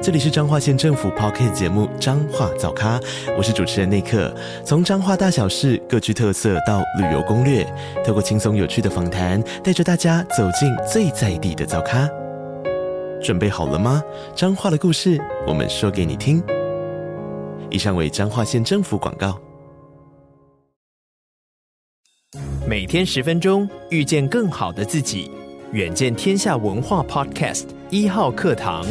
这里是彰化县政府 Podcast 节目《彰化早咖》，我是主持人内克。从彰化大小事各具特色到旅游攻略，透过轻松有趣的访谈，带着大家走进最在地的早咖。准备好了吗？彰化的故事，我们说给你听。以上为彰化县政府广告。每天十分钟，遇见更好的自己。远见天下文化 Podcast 一号课堂。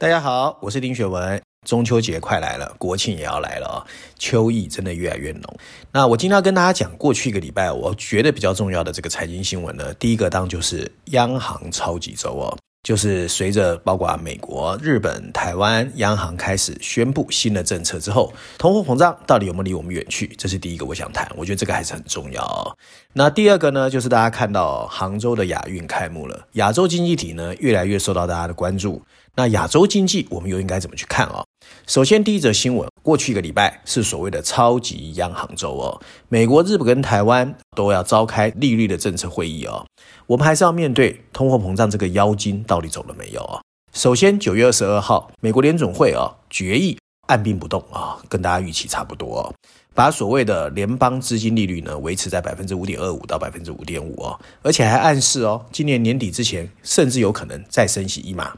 大家好，我是丁雪文。中秋节快来了，国庆也要来了啊，秋意真的越来越浓。那我今天要跟大家讲，过去一个礼拜我觉得比较重要的这个财经新闻呢，第一个当就是央行超级周哦。就是随着包括美国、日本、台湾央行开始宣布新的政策之后，通货膨胀到底有没有离我们远去？这是第一个我想谈，我觉得这个还是很重要哦。那第二个呢，就是大家看到杭州的亚运开幕了，亚洲经济体呢越来越受到大家的关注。那亚洲经济我们又应该怎么去看啊？首先，第一则新闻，过去一个礼拜是所谓的超级央行周哦，美国、日本跟台湾都要召开利率的政策会议哦。我们还是要面对通货膨胀这个妖精到底走了没有啊？首先，九月二十二号，美国联总会啊决议按兵不动啊，跟大家预期差不多，把所谓的联邦资金利率呢维持在百分之五点二五到百分之五点五哦，而且还暗示哦，今年年底之前甚至有可能再升息一码。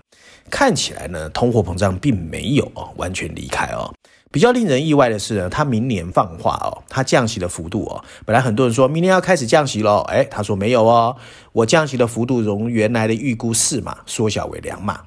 看起来呢，通货膨胀并没有哦完全离开哦。比较令人意外的是呢，他明年放话哦，他降息的幅度哦，本来很多人说明年要开始降息喽，诶，他说没有哦，我降息的幅度从原来的预估四码缩小为两码。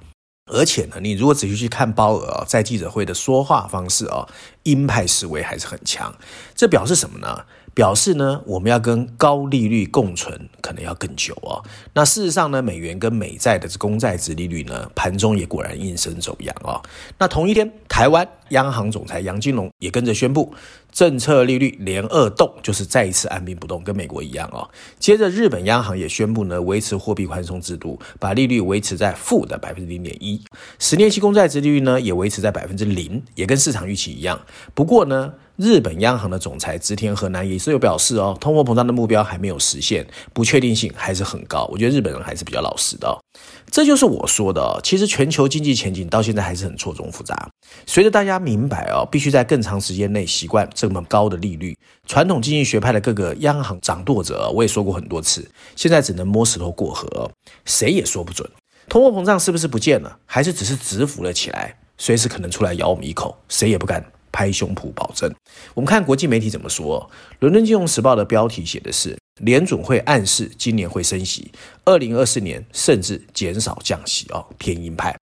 而且呢，你如果仔细去看鲍尔哦，在记者会的说话方式哦，鹰派思维还是很强。这表示什么呢？表示呢，我们要跟高利率共存，可能要更久哦。那事实上呢，美元跟美债的公债殖利率呢，盘中也果然应声走扬哦。那同一天，台湾央行总裁杨金龙也跟着宣布，政策利率连二动，就是再一次按兵不动，跟美国一样哦。接着，日本央行也宣布呢，维持货币宽松制度，把利率维持在负的百分之零点一，十年期公债殖利率呢，也维持在百分之零，也跟市场预期一样。不过呢，日本央行的总裁植田和男也是有表示哦，通货膨胀的目标还没有实现，不确定性还是很高。我觉得日本人还是比较老实的哦，这就是我说的哦。其实全球经济前景到现在还是很错综复杂。随着大家明白哦，必须在更长时间内习惯这么高的利率，传统经济学派的各个央行掌舵者，我也说过很多次，现在只能摸石头过河，谁也说不准。通货膨胀是不是不见了，还是只是蛰伏了起来，随时可能出来咬我们一口，谁也不敢。拍胸脯保证。我们看国际媒体怎么说。伦敦金融时报的标题写的是联准会暗示今年会升息，二零二四年甚至减少降息哦，偏鹰派。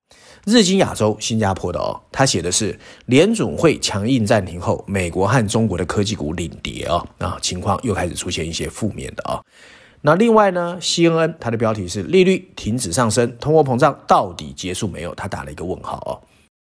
日经亚洲新加坡的哦，他写的是联准会强硬暂停后，美国和中国的科技股领跌哦，啊，情况又开始出现一些负面的啊。那另外呢，CNN 它的标题是利率停止上升，通货膨胀到底结束没有？他打了一个问号哦。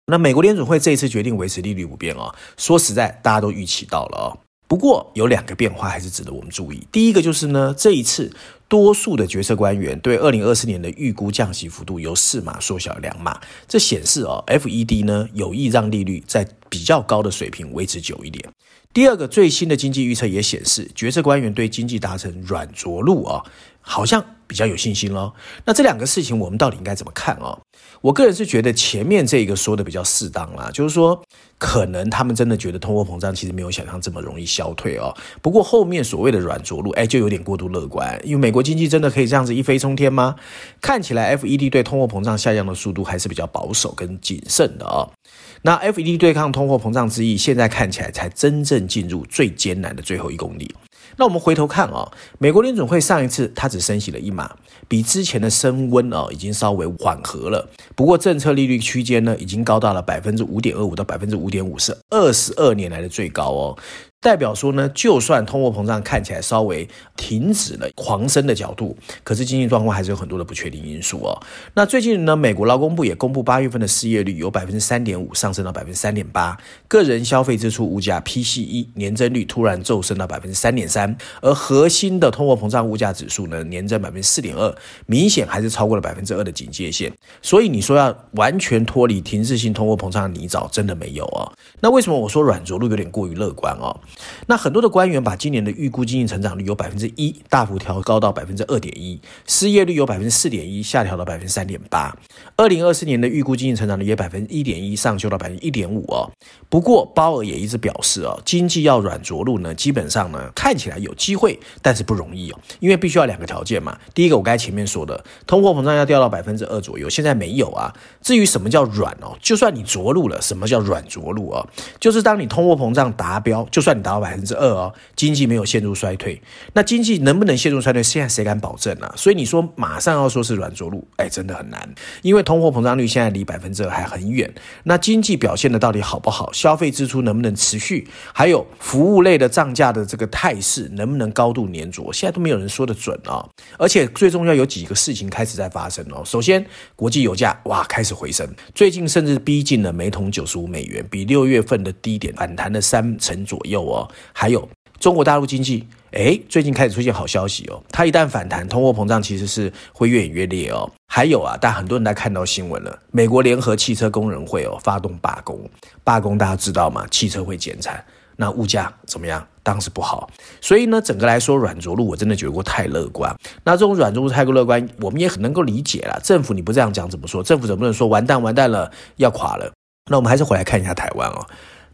那美国联准会这一次决定维持利率不变哦，说实在，大家都预期到了哦。不过有两个变化还是值得我们注意。第一个就是呢，这一次多数的决策官员对二零二四年的预估降息幅度由四码缩小两码，这显示哦，FED 呢有意让利率在比较高的水平维持久一点。第二个最新的经济预测也显示，决策官员对经济达成软着陆啊，好像比较有信心咯。那这两个事情我们到底应该怎么看哦？我个人是觉得前面这个说的比较适当啦，就是说可能他们真的觉得通货膨胀其实没有想象这么容易消退哦。不过后面所谓的软着陆，哎，就有点过度乐观，因为美国经济真的可以这样子一飞冲天吗？看起来 FED 对通货膨胀下降的速度还是比较保守跟谨慎的哦。那 FED 对抗通货膨胀之意，现在看起来才真正进入最艰难的最后一公里。那我们回头看啊，美国联准会上一次它只升息了一码，比之前的升温啊已经稍微缓和了。不过政策利率区间呢，已经高到了百分之五点二五到百分之五点五，是二十二年来的最高哦。代表说呢，就算通货膨胀看起来稍微停止了狂升的角度，可是经济状况还是有很多的不确定因素哦。那最近呢，美国劳工部也公布八月份的失业率由百分之三点五，上升到百分之三点八，个人消费支出物价 PCE 年增率突然骤升到百分之三点三，而核心的通货膨胀物价指数呢，年增百分之四点二，明显还是超过了百分之二的警戒线。所以你说要完全脱离停滞性通货膨胀的泥沼，真的没有哦。那为什么我说软着陆有点过于乐观哦？那很多的官员把今年的预估经济成长率由百分之一大幅调高到百分之二点一，失业率由百分之四点一下调到百分之三点八，二零二四年的预估经济成长率也百分之一点一上修到百分之一点五哦。不过鲍尔也一直表示哦，经济要软着陆呢，基本上呢看起来有机会，但是不容易哦，因为必须要两个条件嘛。第一个我刚才前面说的，通货膨胀要掉到百分之二左右，现在没有啊。至于什么叫软哦，就算你着陆了，什么叫软着陆哦？就是当你通货膨胀达标，就算达到百分之二哦，经济没有陷入衰退，那经济能不能陷入衰退？现在谁敢保证呢、啊？所以你说马上要说是软着陆，哎，真的很难，因为通货膨胀率现在离百分之二还很远。那经济表现的到底好不好？消费支出能不能持续？还有服务类的涨价的这个态势能不能高度黏着？现在都没有人说得准啊、哦！而且最重要有几个事情开始在发生哦。首先，国际油价哇开始回升，最近甚至逼近了每桶九十五美元，比六月份的低点反弹了三成左右哦。还有中国大陆经济，诶，最近开始出现好消息哦。它一旦反弹，通货膨胀其实是会越演越烈哦。还有啊，但很多人在看到新闻了，美国联合汽车工人会哦发动罢工，罢工大家知道吗？汽车会减产，那物价怎么样？当然是不好。所以呢，整个来说软着陆我真的觉得过太乐观。那这种软着陆太过乐观，我们也很能够理解了。政府你不这样讲怎么说？政府怎么能说完蛋完蛋了要垮了？那我们还是回来看一下台湾哦。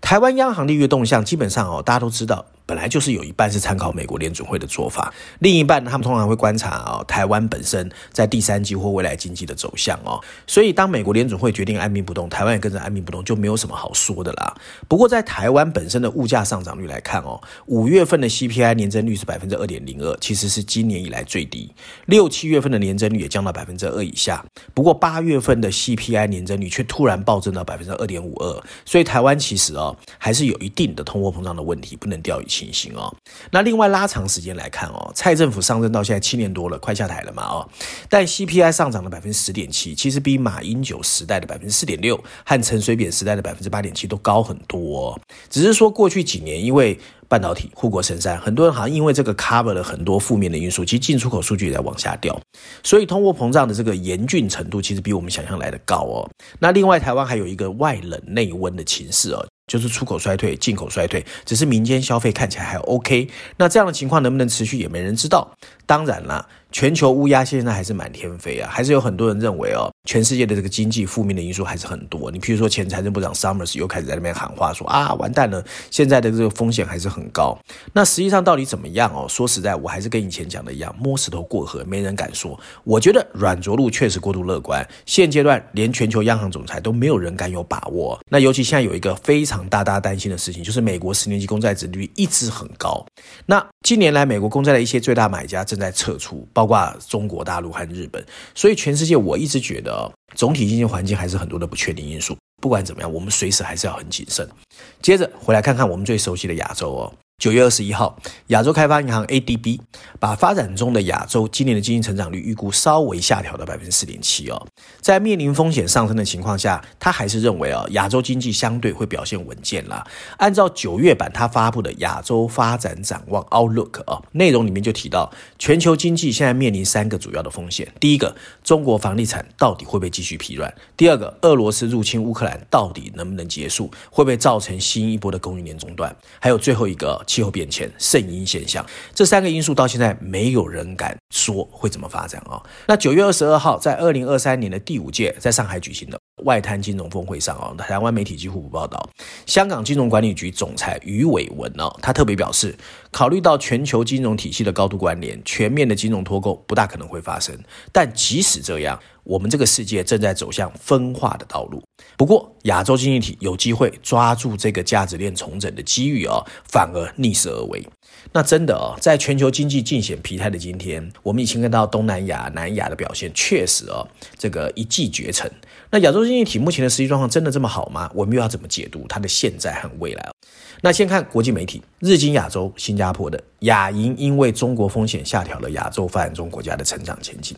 台湾央行利率动向，基本上哦，大家都知道。本来就是有一半是参考美国联准会的做法，另一半他们通常会观察啊、哦，台湾本身在第三季或未来经济的走向哦。所以当美国联准会决定按兵不动，台湾也跟着按兵不动，就没有什么好说的啦。不过在台湾本身的物价上涨率来看哦，五月份的 CPI 年增率是百分之二点零二，其实是今年以来最低。六七月份的年增率也降到百分之二以下。不过八月份的 CPI 年增率却突然暴增到百分之二点五二，所以台湾其实哦还是有一定的通货膨胀的问题，不能掉以情形哦，那另外拉长时间来看哦，蔡政府上任到现在七年多了，快下台了嘛哦，但 CPI 上涨了百分之十点七，其实比马英九时代的百分之四点六和陈水扁时代的百分之八点七都高很多哦。只是说过去几年因为半导体护国神山，很多人好像因为这个 cover 了很多负面的因素，其实进出口数据也在往下掉，所以通货膨胀的这个严峻程度其实比我们想象来的高哦。那另外台湾还有一个外冷内温的情势哦。就是出口衰退，进口衰退，只是民间消费看起来还 OK。那这样的情况能不能持续，也没人知道。当然了。全球乌鸦现在还是满天飞啊，还是有很多人认为哦，全世界的这个经济负面的因素还是很多。你譬如说，前财政部长 Summers 又开始在那边喊话说啊，完蛋了，现在的这个风险还是很高。那实际上到底怎么样哦？说实在，我还是跟以前讲的一样，摸石头过河，没人敢说。我觉得软着陆确实过度乐观，现阶段连全球央行总裁都没有人敢有把握。那尤其现在有一个非常大大担心的事情，就是美国十年期公债殖率一直很高。那近年来美国公债的一些最大买家正在撤出，包括中国大陆和日本，所以全世界我一直觉得总体经济环境还是很多的不确定因素。不管怎么样，我们随时还是要很谨慎。接着回来看看我们最熟悉的亚洲哦。九月二十一号，亚洲开发银行 ADB 把发展中的亚洲今年的经济成长率预估稍微下调到百分之四点七哦，在面临风险上升的情况下，他还是认为哦，亚洲经济相对会表现稳健啦。按照九月版他发布的亚洲发展展望 Outlook 哦，内容里面就提到，全球经济现在面临三个主要的风险：第一个，中国房地产到底会不会继续疲软；第二个，俄罗斯入侵乌克兰到底能不能结束，会不会造成新一波的供应链中断；还有最后一个。气候变迁、圣婴现象，这三个因素到现在没有人敢说会怎么发展啊、那九月二十二号，在二零二三年的第五届在上海举行的外滩金融峰会上啊、台湾媒体几乎不报道。香港金融管理局总裁余伟文哦，他特别表示，考虑到全球金融体系的高度关联，全面的金融脱钩不大可能会发生。但即使这样，我们这个世界正在走向分化的道路。不过，亚洲经济体有机会抓住这个价值链重整的机遇哦，反而逆势而为。那真的哦，在全球经济尽显疲态的今天，我们已经看到东南亚、南亚的表现确实哦，这个一骑绝尘。那亚洲经济体目前的实际状况真的这么好吗？我们又要怎么解读它的现在和未来？那先看国际媒体，日经亚洲，新加坡的亚银因为中国风险下调了亚洲发展中国家的成长前景。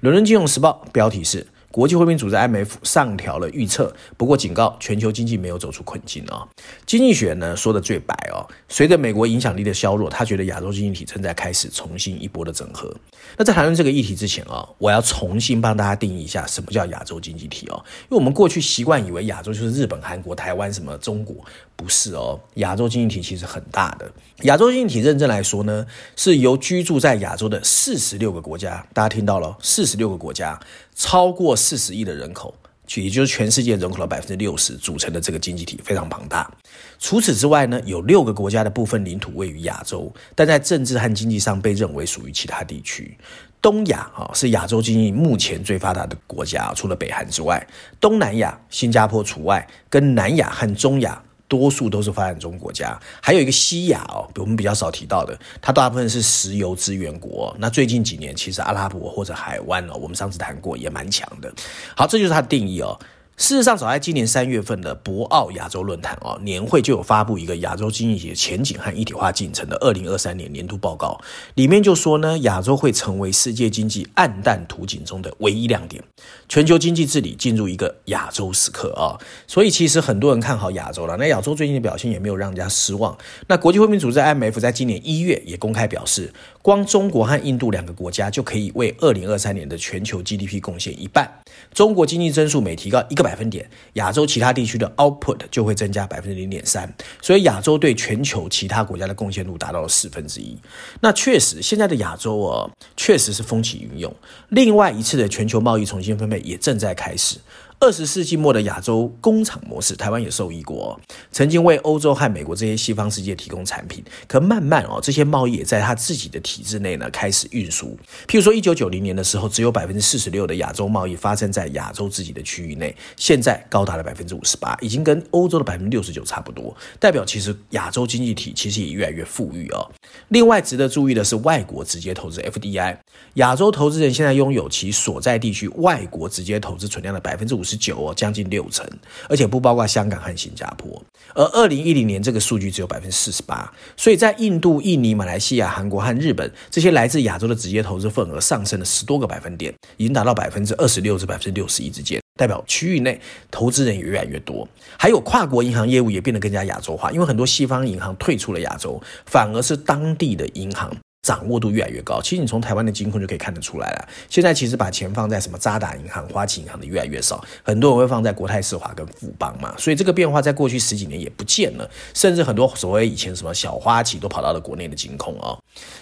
伦敦金融时报标题是。国际货币组织 IMF 上调了预测，不过警告全球经济没有走出困境啊、哦。经济学呢说的最白哦，随着美国影响力的削弱，他觉得亚洲经济体正在开始重新一波的整合。那在谈论这个议题之前啊、哦，我要重新帮大家定义一下什么叫亚洲经济体哦，因为我们过去习惯以为亚洲就是日本、韩国、台湾什么中国，不是哦，亚洲经济体其实很大的。亚洲经济体认真来说呢，是由居住在亚洲的四十六个国家，大家听到了，四十六个国家。超过四十亿的人口，也就是全世界人口的百分之六十组成的这个经济体非常庞大。除此之外呢，有六个国家的部分领土位于亚洲，但在政治和经济上被认为属于其他地区。东亚啊是亚洲经济目前最发达的国家，除了北韩之外，东南亚新加坡除外，跟南亚和中亚。多数都是发展中国家，还有一个西亚哦，我们比较少提到的，它大部分是石油资源国。那最近几年，其实阿拉伯或者海湾哦，我们上次谈过，也蛮强的。好，这就是它的定义哦。事实上，早在今年三月份的博鳌亚洲论坛哦，年会就有发布一个亚洲经济的前景和一体化进程的二零二三年年度报告，里面就说呢，亚洲会成为世界经济暗淡图景中的唯一亮点，全球经济治理进入一个亚洲时刻啊。所以其实很多人看好亚洲了，那亚洲最近的表现也没有让人家失望。那国际货币组织 IMF 在今年一月也公开表示，光中国和印度两个国家就可以为二零二三年的全球 GDP 贡献一半。中国经济增速每提高一个百百分点，亚洲其他地区的 output 就会增加百分之零点三。所以亚洲对全球其他国家的贡献度达到了四分之一。那确实，现在的亚洲哦，确实是风起云涌。另外一次的全球贸易重新分配也正在开始。二十世纪末的亚洲工厂模式，台湾也受益过，曾经为欧洲和美国这些西方世界提供产品。可慢慢哦，这些贸易也在他自己的体制内呢开始运输。譬如说，一九九零年的时候，只有百分之四十六的亚洲贸易发生在亚洲自己的区域内，现在高达了百分之五十八，已经跟欧洲的百分之六十九差不多。代表其实亚洲经济体其实也越来越富裕哦。另外值得注意的是，外国直接投资 FDI，亚洲投资人现在拥有其所在地区外国直接投资存量的百分之五十。十九哦，将近六成，而且不包括香港和新加坡。而二零一零年这个数据只有百分之四十八，所以在印度、印尼、马来西亚、韩国和日本这些来自亚洲的直接投资份额上升了十多个百分点，已经达到百分之二十六至百分之六十一之间，代表区域内投资人也越来越多。还有跨国银行业务也变得更加亚洲化，因为很多西方银行退出了亚洲，反而是当地的银行。掌握度越来越高，其实你从台湾的金控就可以看得出来了。现在其实把钱放在什么渣打银行、花旗银行的越来越少，很多人会放在国泰世华跟富邦嘛。所以这个变化在过去十几年也不见了，甚至很多所谓以前什么小花旗都跑到了国内的金控哦。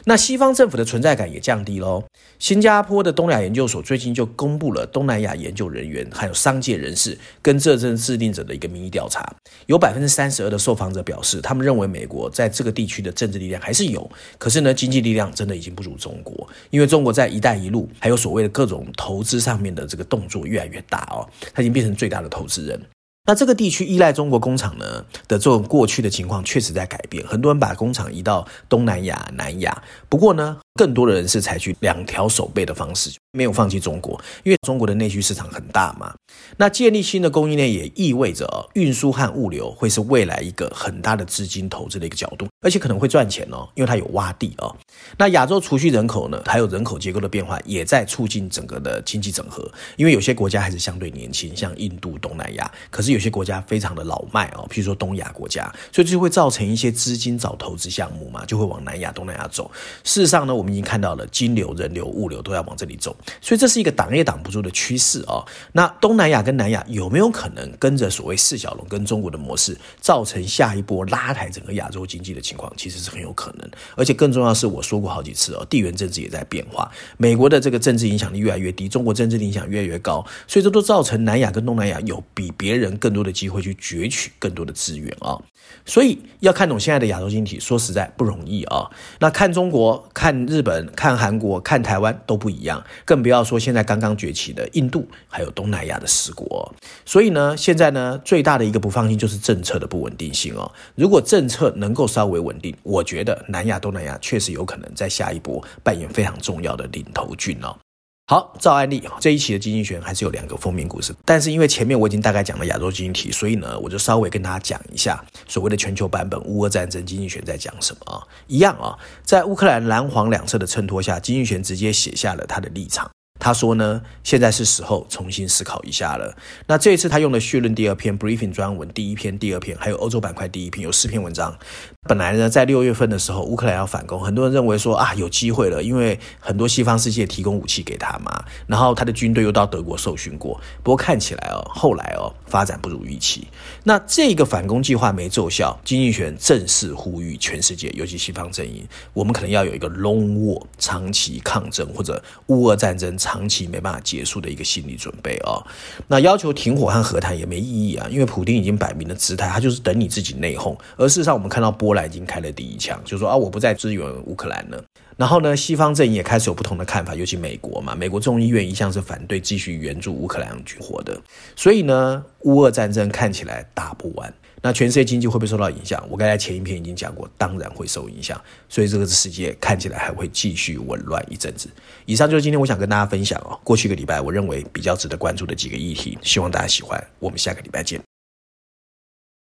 那西方政府的存在感也降低喽。新加坡的东亚研究所最近就公布了东南亚研究人员还有商界人士跟政策制定者的一个民意调查，有百分之三十二的受访者表示，他们认为美国在这个地区的政治力量还是有，可是呢，经济力量量真的已经不如中国，因为中国在“一带一路”还有所谓的各种投资上面的这个动作越来越大哦，它已经变成最大的投资人。那这个地区依赖中国工厂呢的这种过去的情况确实在改变，很多人把工厂移到东南亚、南亚。不过呢，更多的人是采取两条手背的方式，没有放弃中国，因为中国的内需市场很大嘛。那建立新的供应链也意味着运输和物流会是未来一个很大的资金投资的一个角度，而且可能会赚钱哦，因为它有洼地哦。那亚洲储蓄人口呢，还有人口结构的变化，也在促进整个的经济整合，因为有些国家还是相对年轻，像印度、东南亚，可是有。些国家非常的老迈哦，譬如说东亚国家，所以就会造成一些资金找投资项目嘛，就会往南亚、东南亚走。事实上呢，我们已经看到了金流、人流、物流都要往这里走，所以这是一个挡也挡不住的趋势哦。那东南亚跟南亚有没有可能跟着所谓四小龙跟中国的模式，造成下一波拉抬整个亚洲经济的情况？其实是很有可能。而且更重要的是，我说过好几次哦，地缘政治也在变化，美国的这个政治影响力越来越低，中国政治影响越来越高，所以这都造成南亚跟东南亚有比别人更。多的机会去攫取更多的资源啊，所以要看懂现在的亚洲经济，说实在不容易啊。那看中国、看日本、看韩国、看台湾都不一样，更不要说现在刚刚崛起的印度，还有东南亚的十国。所以呢，现在呢，最大的一个不放心就是政策的不稳定性哦。如果政策能够稍微稳定，我觉得南亚、东南亚确实有可能在下一波扮演非常重要的领头军哦。好，照案例，这一期的经济学还是有两个封面故事，但是因为前面我已经大概讲了亚洲经济体，所以呢，我就稍微跟大家讲一下所谓的全球版本乌俄战争经济学在讲什么啊？一样啊，在乌克兰蓝黄两侧的衬托下，经济学直接写下了他的立场。他说呢，现在是时候重新思考一下了。那这一次他用了序论第二篇，briefing 专文第一篇、第二篇，还有欧洲板块第一篇，有四篇文章。本来呢，在六月份的时候，乌克兰要反攻，很多人认为说啊，有机会了，因为很多西方世界提供武器给他嘛，然后他的军队又到德国受训过。不过看起来哦，后来哦，发展不如预期。那这个反攻计划没奏效，经济学正式呼吁全世界，尤其西方阵营，我们可能要有一个 long war 长期抗争或者乌俄战争。长期没办法结束的一个心理准备、哦，那要求停火和和谈也没意义啊，因为普丁已经摆明了姿态，他就是等你自己内讧。而事实上，我们看到波兰已经开了第一枪，就说啊，我不再支援乌克兰了。然后呢，西方阵营也开始有不同的看法，尤其美国嘛，美国众议院一向是反对继续援助乌克兰军火的，所以呢，乌俄战争看起来打不完。那全世界经济会不会受到影响？我刚才前一篇已经讲过，当然会受影响。所以这个世界看起来还会继续紊乱一阵子。以上就是今天我想跟大家分享哦，过去一个礼拜我认为比较值得关注的几个议题，希望大家喜欢。我们下个礼拜见。